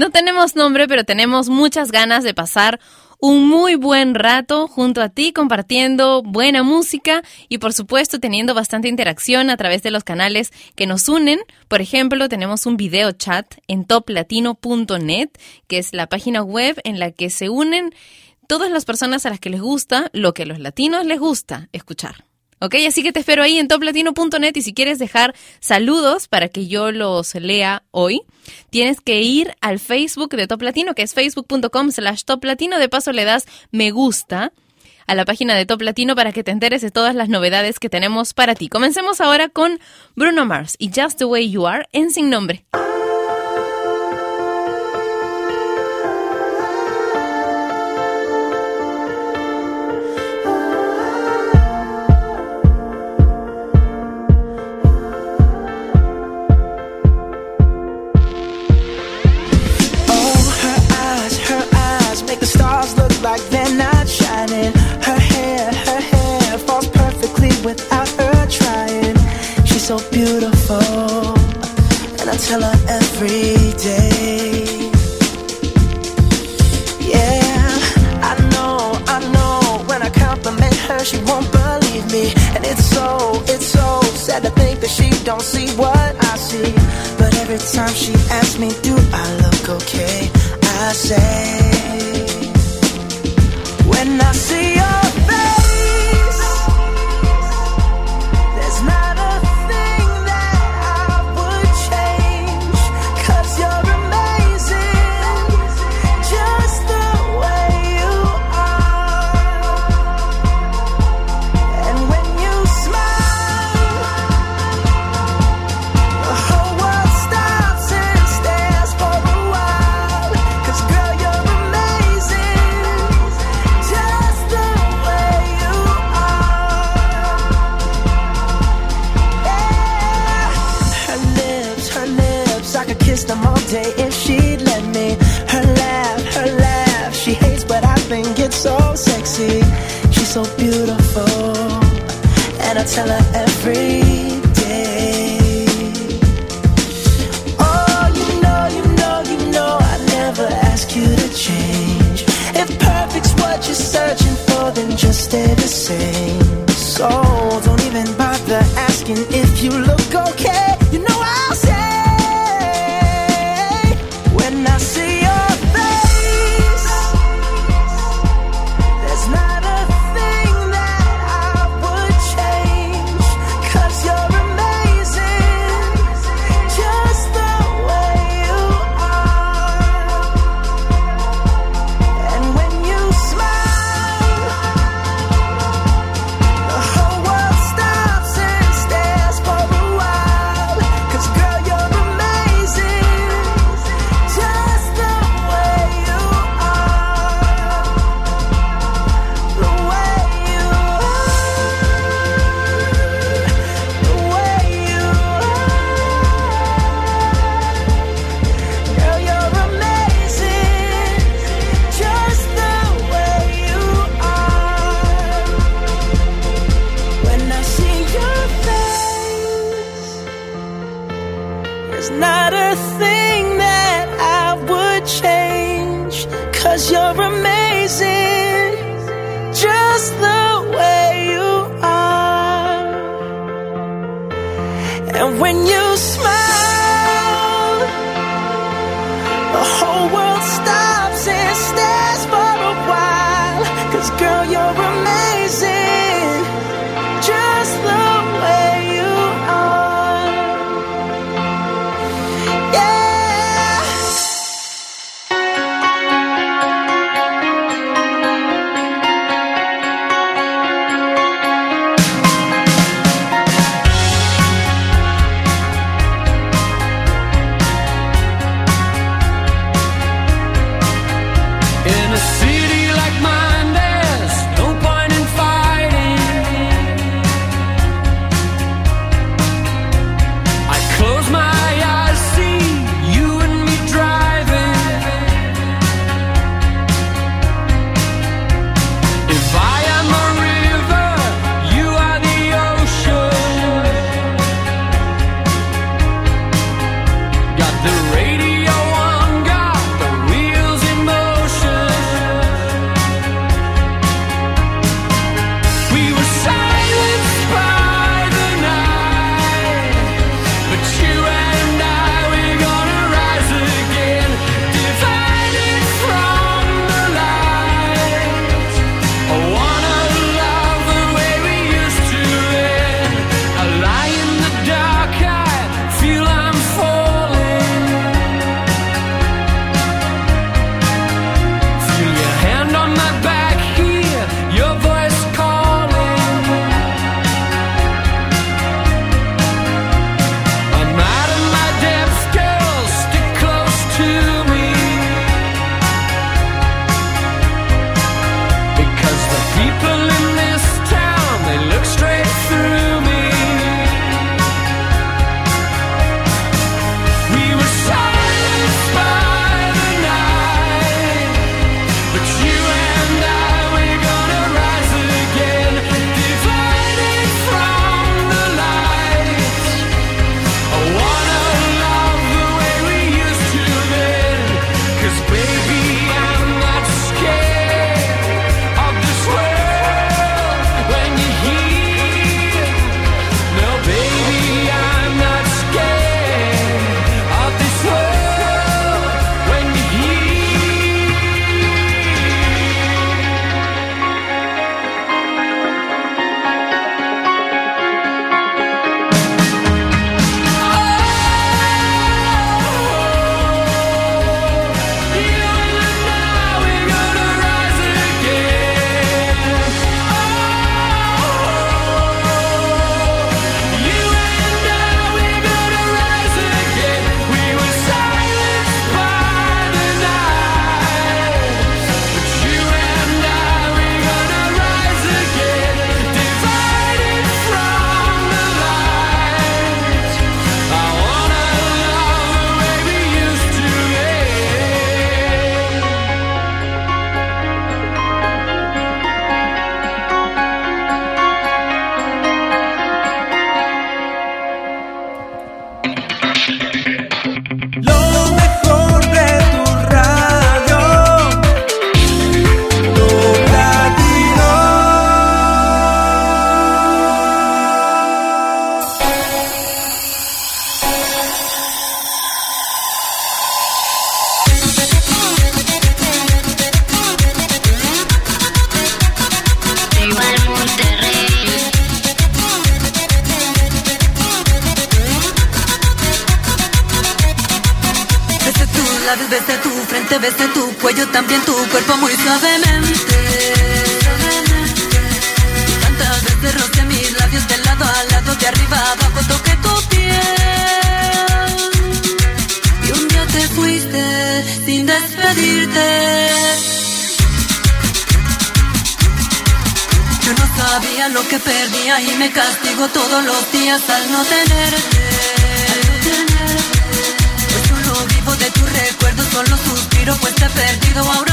No tenemos nombre, pero tenemos muchas ganas de pasar un muy buen rato junto a ti compartiendo buena música y por supuesto teniendo bastante interacción a través de los canales que nos unen. Por ejemplo, tenemos un video chat en toplatino.net, que es la página web en la que se unen todas las personas a las que les gusta lo que a los latinos les gusta escuchar. ¿Ok? Así que te espero ahí en toplatino.net y si quieres dejar saludos para que yo los lea hoy, tienes que ir al Facebook de Top Latino, que es facebook.com slash Top Latino. De paso le das me gusta a la página de Top Latino para que te enteres de todas las novedades que tenemos para ti. Comencemos ahora con Bruno Mars y Just the Way You Are en Sin Nombre. Don't see what I see. But every time she asks me, Do I look okay? I say, está perdido ahora.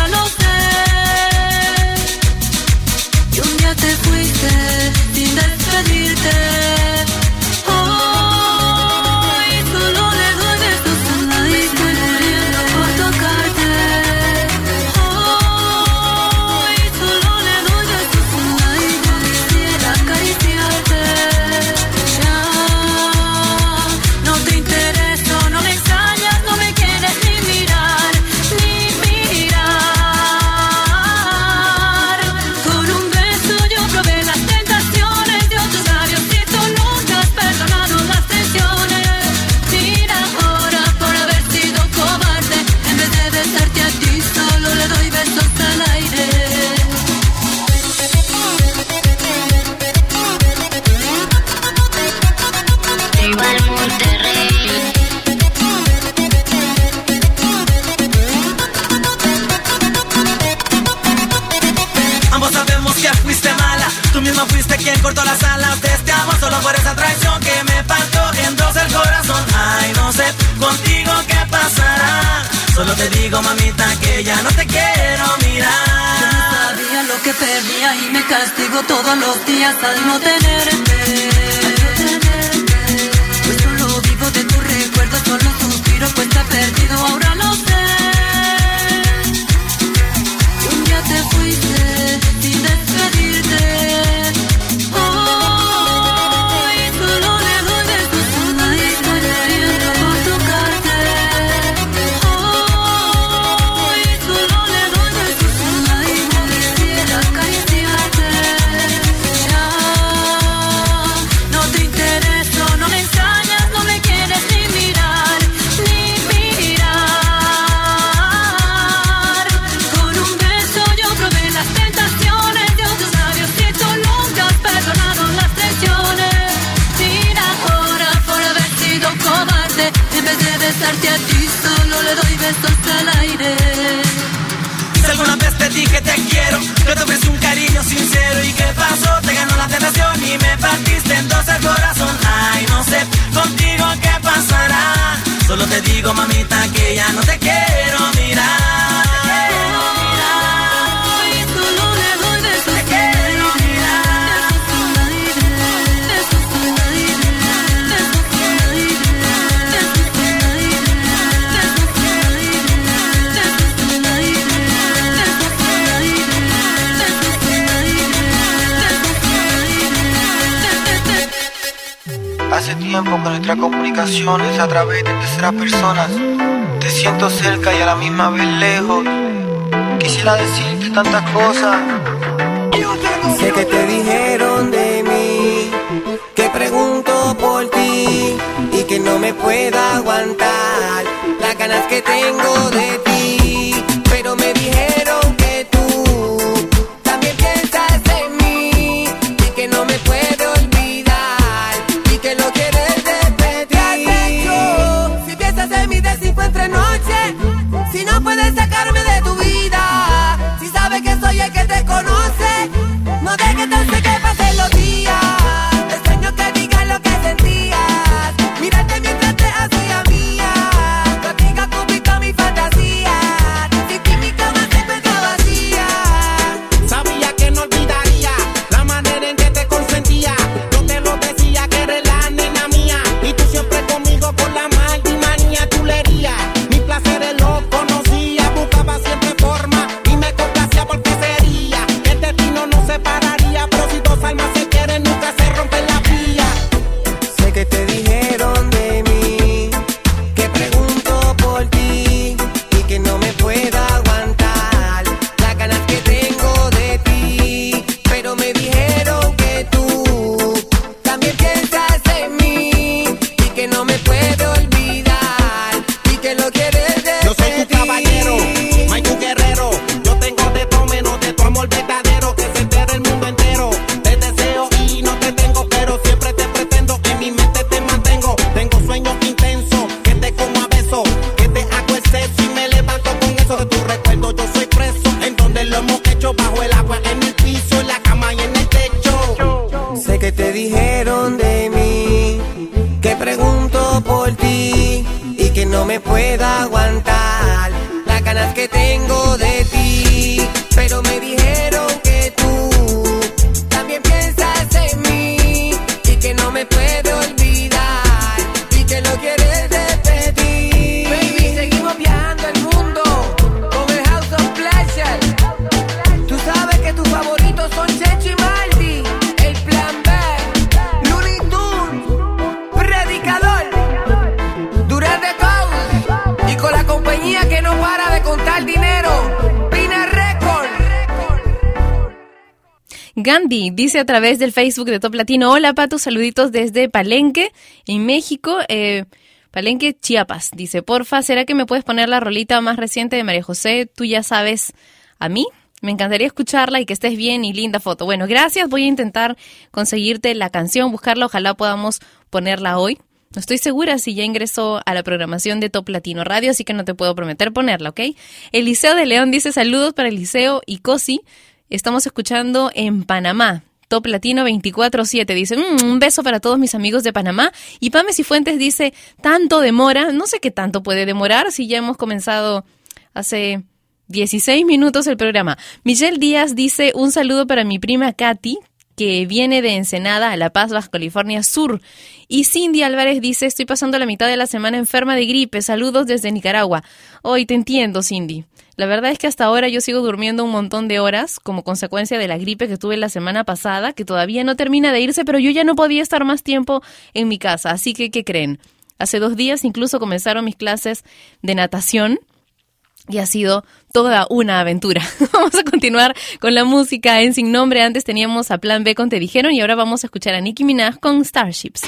A Gandhi dice a través del Facebook de Top Latino, hola Pato, saluditos desde Palenque, en México, eh, Palenque, Chiapas. Dice, porfa, ¿será que me puedes poner la rolita más reciente de María José? Tú ya sabes a mí. Me encantaría escucharla y que estés bien y linda foto. Bueno, gracias. Voy a intentar conseguirte la canción, buscarla. Ojalá podamos ponerla hoy. No estoy segura si ya ingresó a la programación de Top Latino Radio, así que no te puedo prometer ponerla, ¿ok? Eliseo de León dice saludos para Eliseo y Cosi. Estamos escuchando en Panamá. Top Latino 24-7 dice, "Mm, un beso para todos mis amigos de Panamá. Y Pame Cifuentes dice, tanto demora, no sé qué tanto puede demorar si ya hemos comenzado hace 16 minutos el programa. Michelle Díaz dice, un saludo para mi prima Katy, que viene de Ensenada a La Paz, Baja California Sur. Y Cindy Álvarez dice, estoy pasando la mitad de la semana enferma de gripe. Saludos desde Nicaragua. Hoy te entiendo, Cindy. La verdad es que hasta ahora yo sigo durmiendo un montón de horas como consecuencia de la gripe que tuve la semana pasada, que todavía no termina de irse, pero yo ya no podía estar más tiempo en mi casa. Así que, ¿qué creen? Hace dos días incluso comenzaron mis clases de natación y ha sido toda una aventura. vamos a continuar con la música en Sin Nombre. Antes teníamos a Plan B con Te Dijeron y ahora vamos a escuchar a Nicki Minaj con Starships.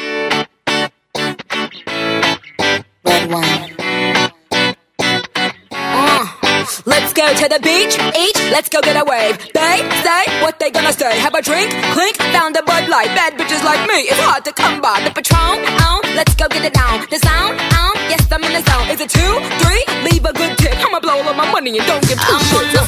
Let's go to the beach, each, let's go get a wave. They say what they gonna say. Have a drink, clink, found a Bud Light. Bad bitches like me, it's hard to come by. The Patron, on, let's go get it down. The sound, on, yes I'm in the zone. Is it two, three? Leave a good tip. I'ma blow all of my money and don't give two I'm shits.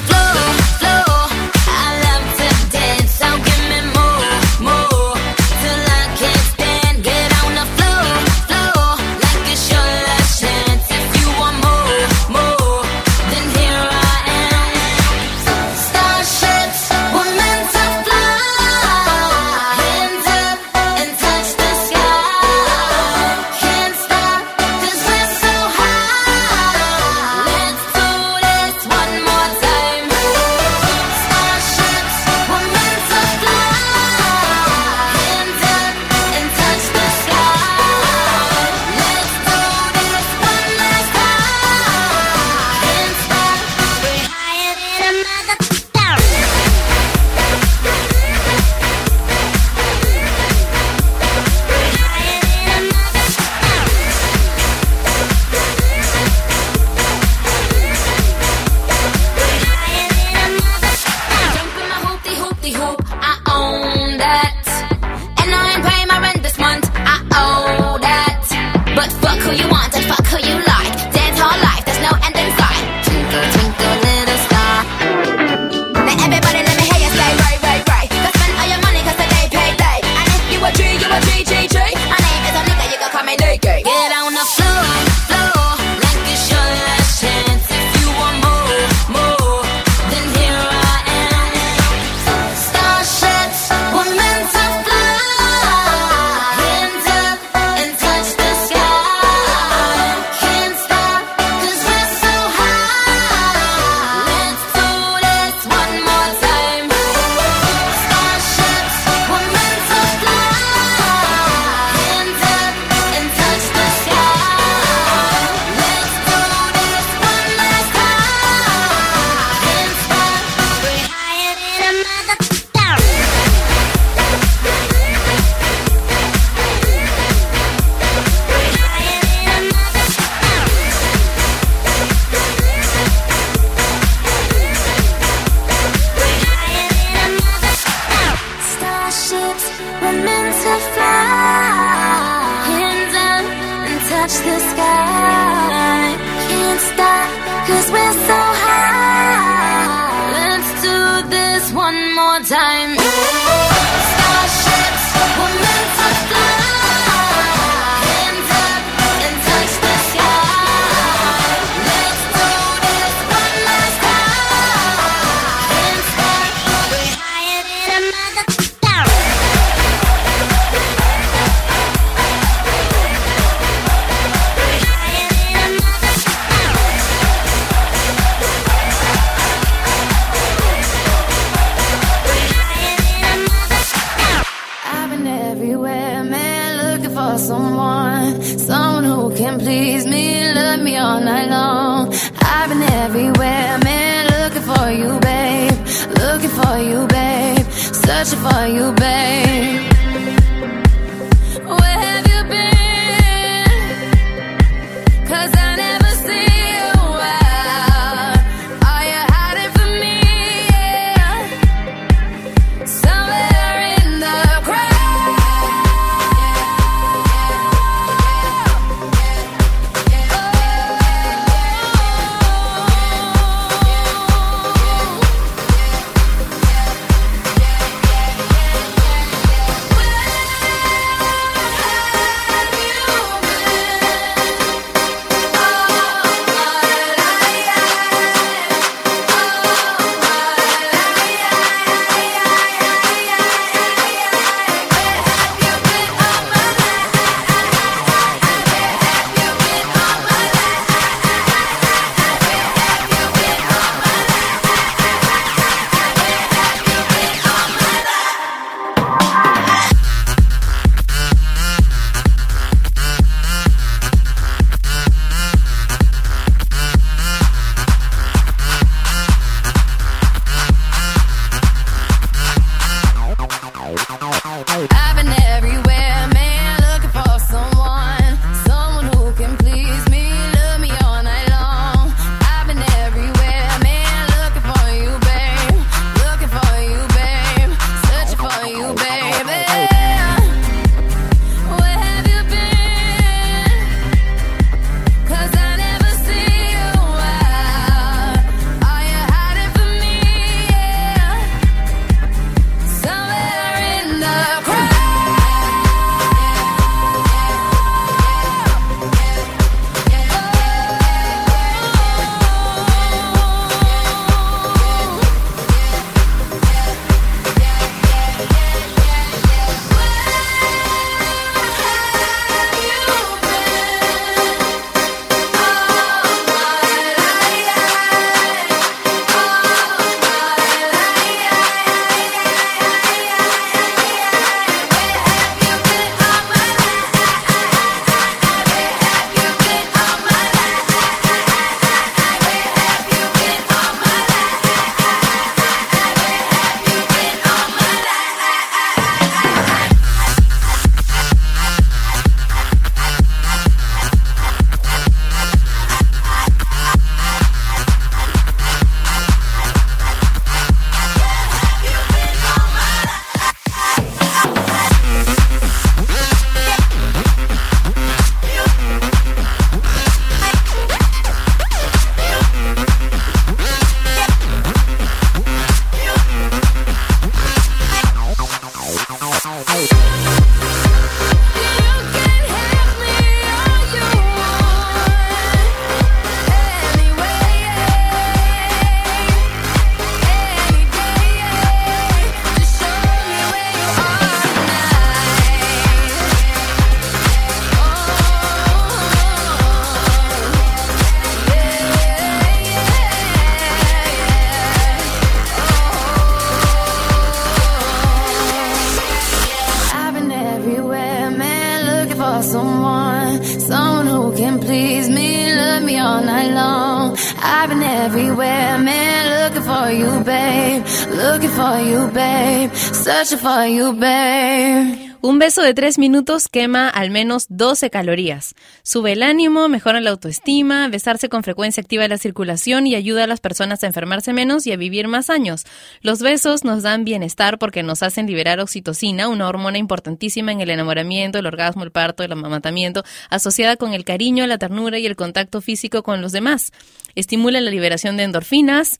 Un beso de tres minutos quema al menos 12 calorías. Sube el ánimo, mejora la autoestima, besarse con frecuencia activa la circulación y ayuda a las personas a enfermarse menos y a vivir más años. Los besos nos dan bienestar porque nos hacen liberar oxitocina, una hormona importantísima en el enamoramiento, el orgasmo, el parto, el amamantamiento, asociada con el cariño, la ternura y el contacto físico con los demás. Estimula la liberación de endorfinas,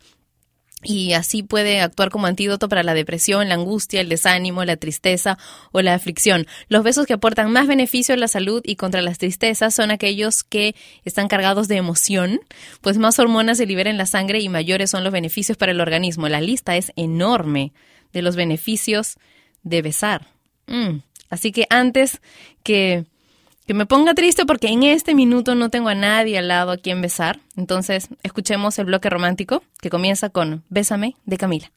y así puede actuar como antídoto para la depresión, la angustia, el desánimo, la tristeza o la aflicción. Los besos que aportan más beneficio a la salud y contra las tristezas son aquellos que están cargados de emoción, pues más hormonas se liberan en la sangre y mayores son los beneficios para el organismo. La lista es enorme de los beneficios de besar. Mm. Así que antes que que me ponga triste porque en este minuto no tengo a nadie al lado a quien besar. Entonces, escuchemos el bloque romántico que comienza con Bésame de Camila.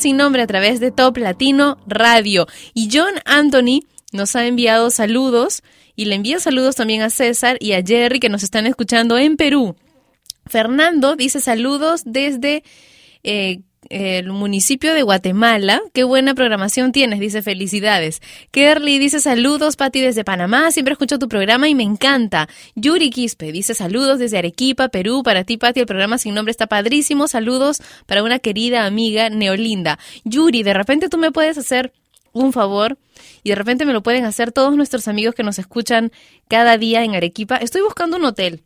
Sin Nombre a través de Top Latino Radio. Y John Anthony nos ha enviado saludos y le envía saludos también a César y a Jerry que nos están escuchando en Perú. Fernando dice saludos desde eh, el municipio de Guatemala. Qué buena programación tienes, dice felicidades. Kerly dice saludos, Pati desde Panamá. Siempre escucho tu programa y me encanta. Yuri Quispe dice saludos desde Arequipa, Perú. Para ti, Pati, el programa sin nombre está padrísimo. Saludos para una querida amiga Neolinda. Yuri, de repente tú me puedes hacer un favor y de repente me lo pueden hacer todos nuestros amigos que nos escuchan cada día en Arequipa. Estoy buscando un hotel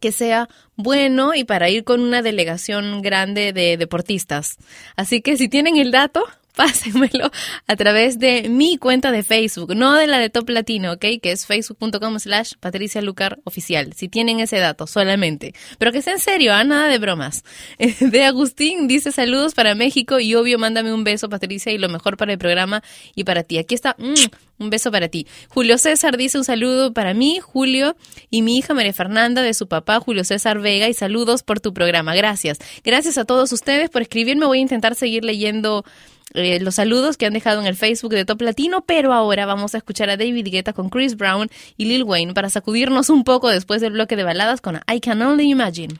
que sea bueno y para ir con una delegación grande de deportistas. Así que si tienen el dato, pásenmelo a través de mi cuenta de Facebook, no de la de Top Latino, ¿ok? Que es facebook.com slash Patricia Lucar oficial. Si tienen ese dato solamente. Pero que sea en serio, ¿ah? nada de bromas. De Agustín dice saludos para México y obvio mándame un beso Patricia y lo mejor para el programa y para ti. Aquí está, mm, un beso para ti. Julio César dice un saludo para mí, Julio, y mi hija María Fernanda de su papá Julio César Vega y saludos por tu programa. Gracias. Gracias a todos ustedes por escribirme. Voy a intentar seguir leyendo eh, los saludos que han dejado en el Facebook de Top Latino, pero ahora vamos a escuchar a David Guetta con Chris Brown y Lil Wayne para sacudirnos un poco después del bloque de baladas con I Can Only Imagine.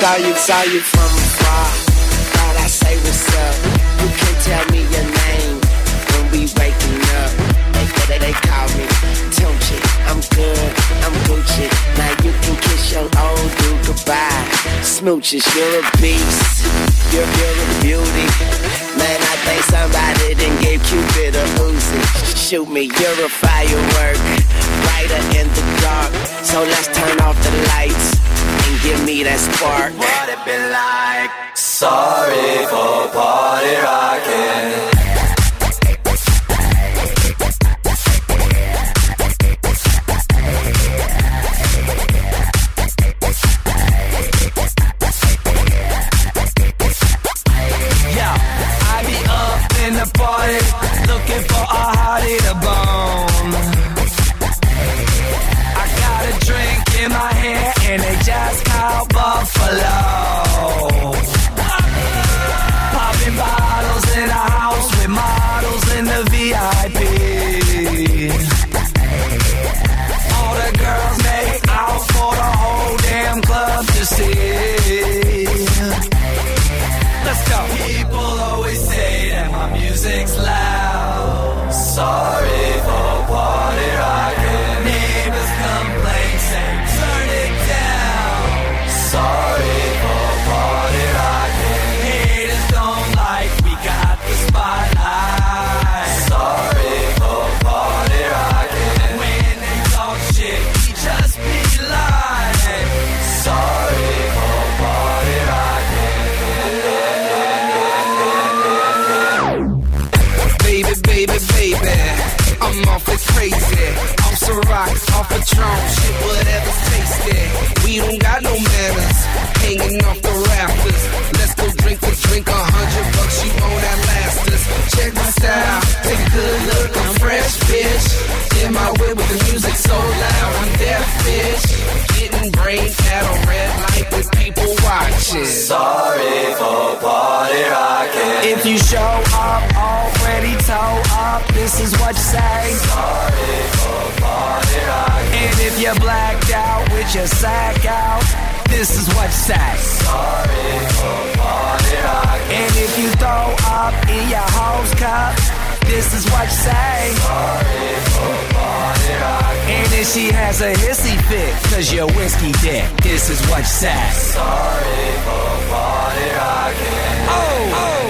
Thought you, saw you from afar. Thought I say what's up. You can't tell me your name when we waking up. They, they, they call me Tunchi. I'm good, I'm Gucci. Now you can kiss your old dude goodbye. Smooches, you're a beast. You're, you're a beauty. Man, I think somebody didn't give Cupid a Uzi. Shoot me, you're a firework brighter in the dark. So let's turn off the lights and give me that spark. What it been like? Sorry for party rocking. So loud, I'm deaf, bitch. Getting brain at a red light with people watching. Sorry for party rocking. If you show up already toe up, this is what you say. Sorry for party rocking. And if you're blacked out with your sack out, this is what you say. Sorry for party rocking. And if you throw up in your hose cup, this is what you say. Sorry for. And if she has a hissy fit, cause you're whiskey dick, this is what you say. Sorry for. Oh, oh, oh, oh,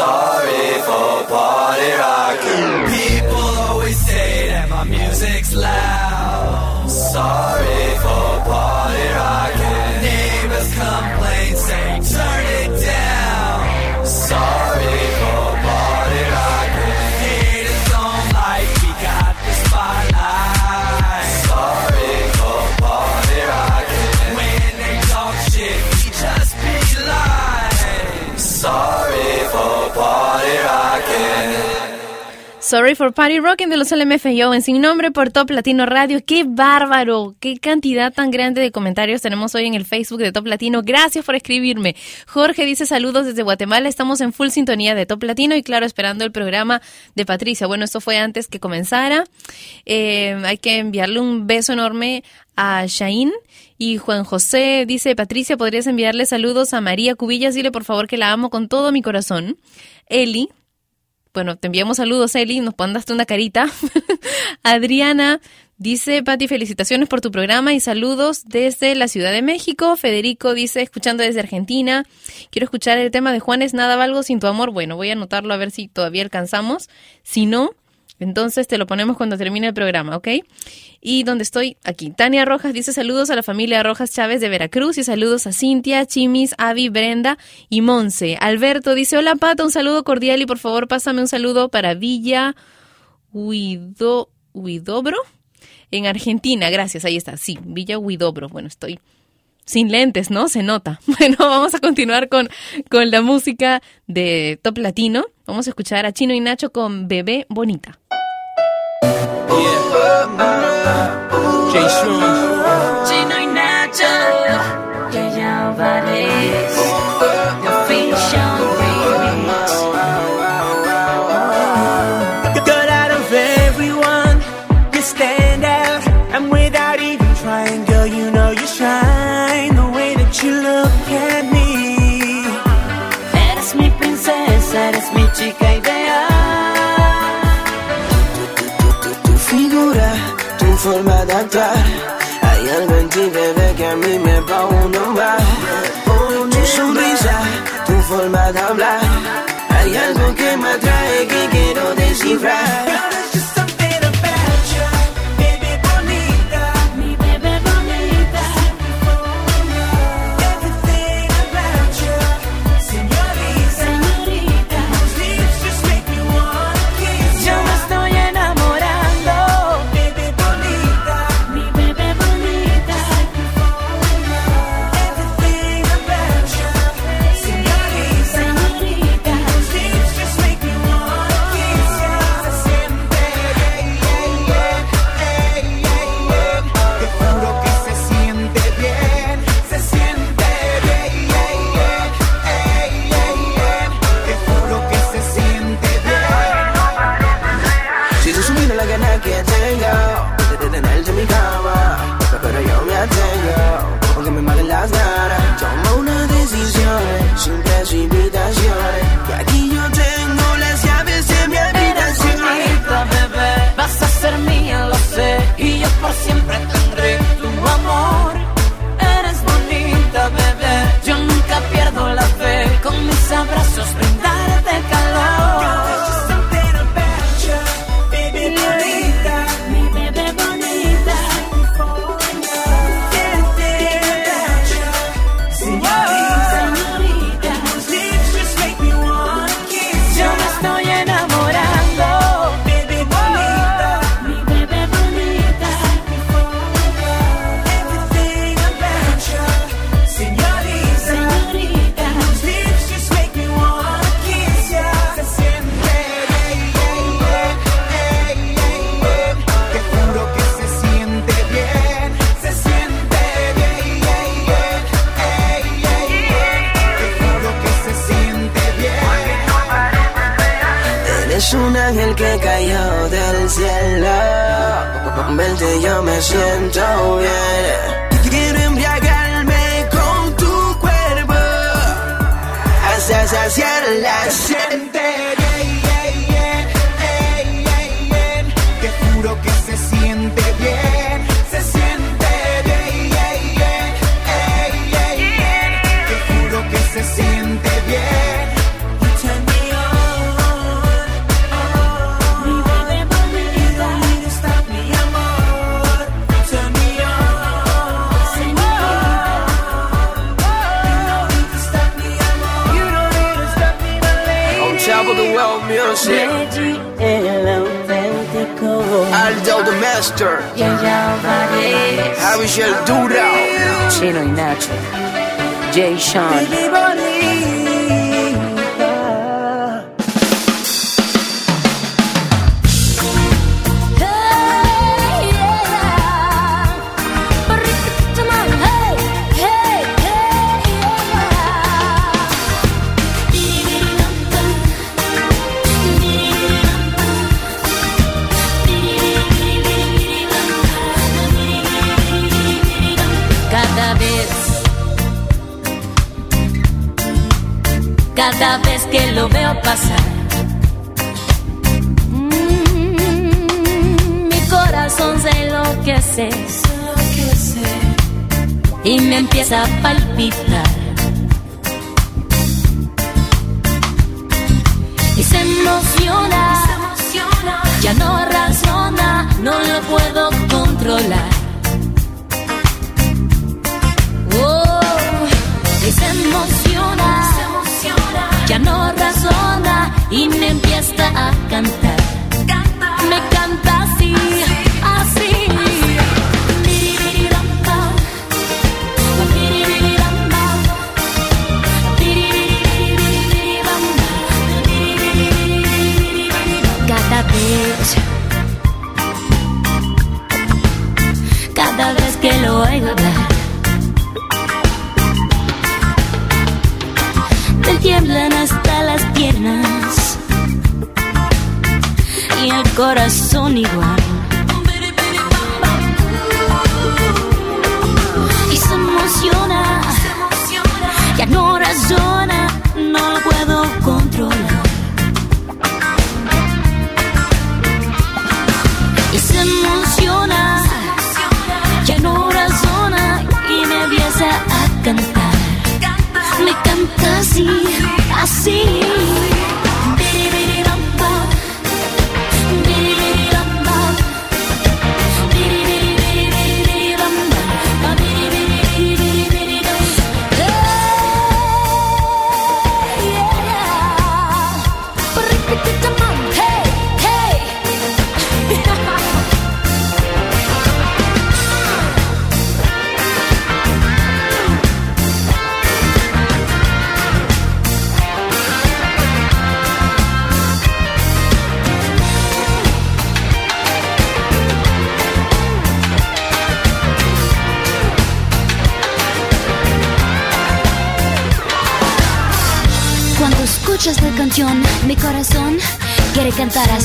Sorry for party rocking. People always say that my music's loud. Sorry for party rocking. Neighbors complain, say turn it down. Sorry Sorry for Party Rocking de los LMFAO en Sin Nombre por Top Latino Radio. ¡Qué bárbaro! ¡Qué cantidad tan grande de comentarios tenemos hoy en el Facebook de Top Latino! Gracias por escribirme. Jorge dice saludos desde Guatemala. Estamos en full sintonía de Top Latino y claro, esperando el programa de Patricia. Bueno, esto fue antes que comenzara. Eh, hay que enviarle un beso enorme a Shain. Y Juan José dice, Patricia, ¿podrías enviarle saludos a María Cubillas? Dile por favor que la amo con todo mi corazón. Eli, bueno, te enviamos saludos, Eli, nos mandaste una carita. Adriana dice, Pati, felicitaciones por tu programa y saludos desde la Ciudad de México. Federico dice, escuchando desde Argentina, quiero escuchar el tema de Juanes, nada valgo sin tu amor. Bueno, voy a anotarlo a ver si todavía alcanzamos. Si no, entonces te lo ponemos cuando termine el programa, ¿ok? Y donde estoy, aquí. Tania Rojas dice saludos a la familia Rojas Chávez de Veracruz y saludos a Cintia, Chimis, Avi, Brenda y Monse. Alberto dice, hola Pata, un saludo cordial y por favor pásame un saludo para Villa Huido, Huidobro en Argentina. Gracias, ahí está. Sí, Villa Huidobro. Bueno, estoy sin lentes, ¿no? Se nota. Bueno, vamos a continuar con, con la música de Top Latino. Vamos a escuchar a Chino y Nacho con Bebé Bonita. Chino y Nacho, Yaya Alvarez, Hay algo en ti, bebé, que a mí me va a nombrar. Tu sonrisa, tu forma de hablar. Hay algo que me atrae que quiero descifrar. cayó del cielo. Con verte yo me siento bien. Quiero embriagarme con tu cuerpo hasta saciar la sed. Lester. Javier Dura. Chino y Nacho. Jay Sean. pasar. Mm, mi corazón se enloquece, se enloquece y me empieza a palpitar. Y se emociona, se emociona. ya no razona, no lo puedo empieza a cantar. corazón igual.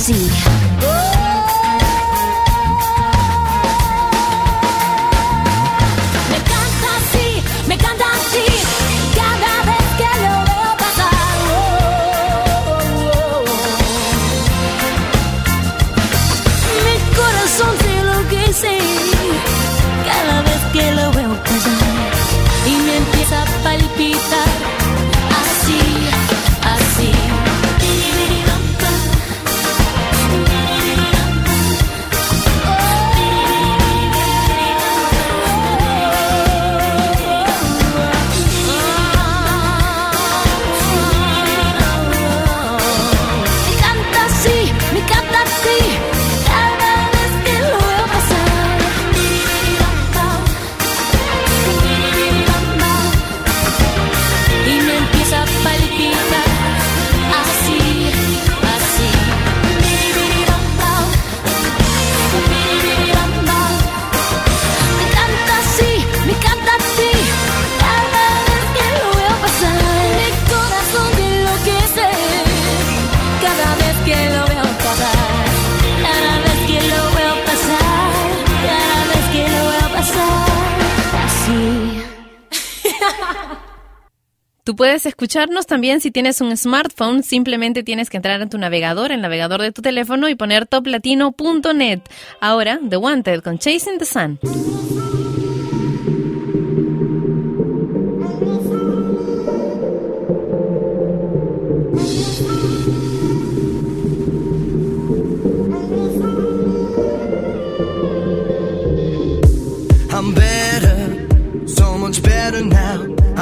Z. escucharnos también si tienes un smartphone, simplemente tienes que entrar en tu navegador, el navegador de tu teléfono y poner toplatino.net. Ahora, The Wanted con Chasing the Sun.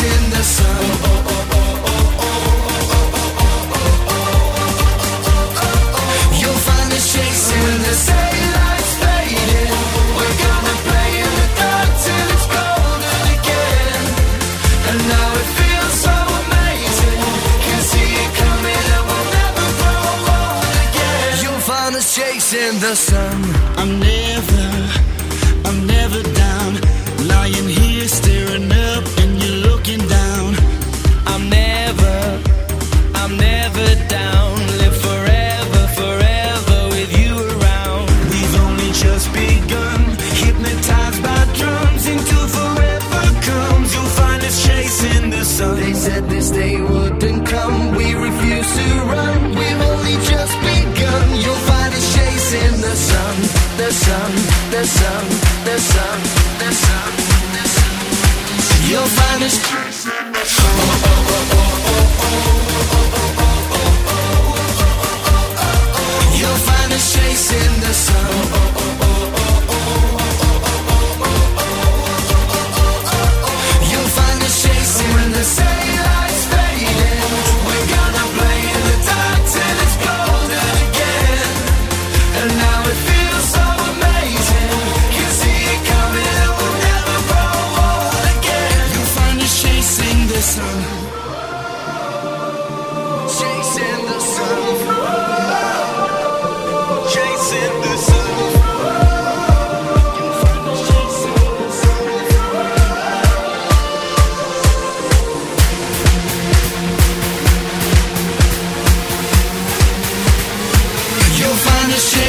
us chasing the sun.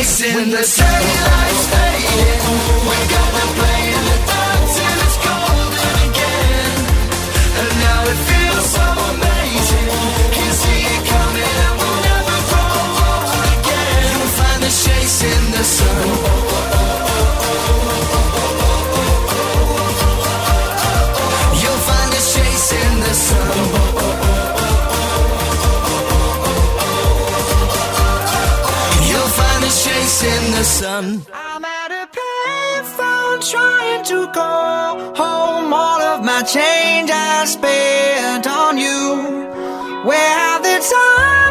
Chasing the fading. We're gonna play in the dark till it's golden again. And now it feels so amazing. Can see it coming and we'll never again. You'll find chasing the sun. I'm at a payphone trying to call home. All of my change I spent on you. Where have the times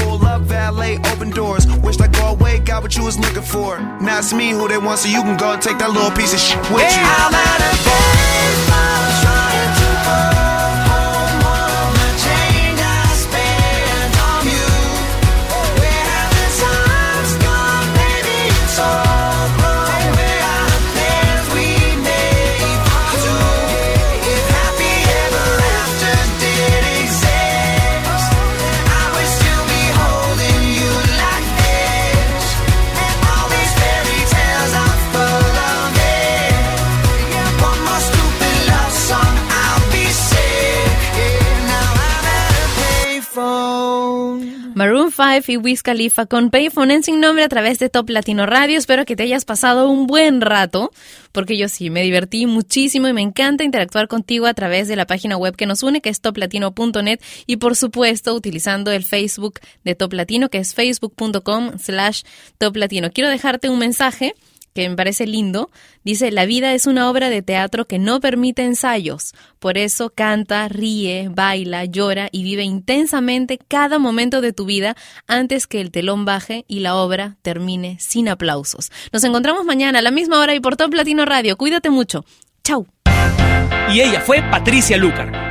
pull up, valet, open doors. Wished I go away, got what you was looking for. Now it's me who they want, so you can go and take that little piece of shit with you. I'm at a baseball trying to go home 5 y Wiz Khalifa con Payphone en sin nombre a través de Top Latino Radio. Espero que te hayas pasado un buen rato, porque yo sí me divertí muchísimo y me encanta interactuar contigo a través de la página web que nos une, que es toplatino.net, y por supuesto utilizando el Facebook de Top Latino, que es facebook.com slash Top Latino. Quiero dejarte un mensaje que me parece lindo. Dice, la vida es una obra de teatro que no permite ensayos. Por eso canta, ríe, baila, llora y vive intensamente cada momento de tu vida antes que el telón baje y la obra termine sin aplausos. Nos encontramos mañana a la misma hora y por Top Latino Radio. Cuídate mucho. Chau. Y ella fue Patricia Lucar,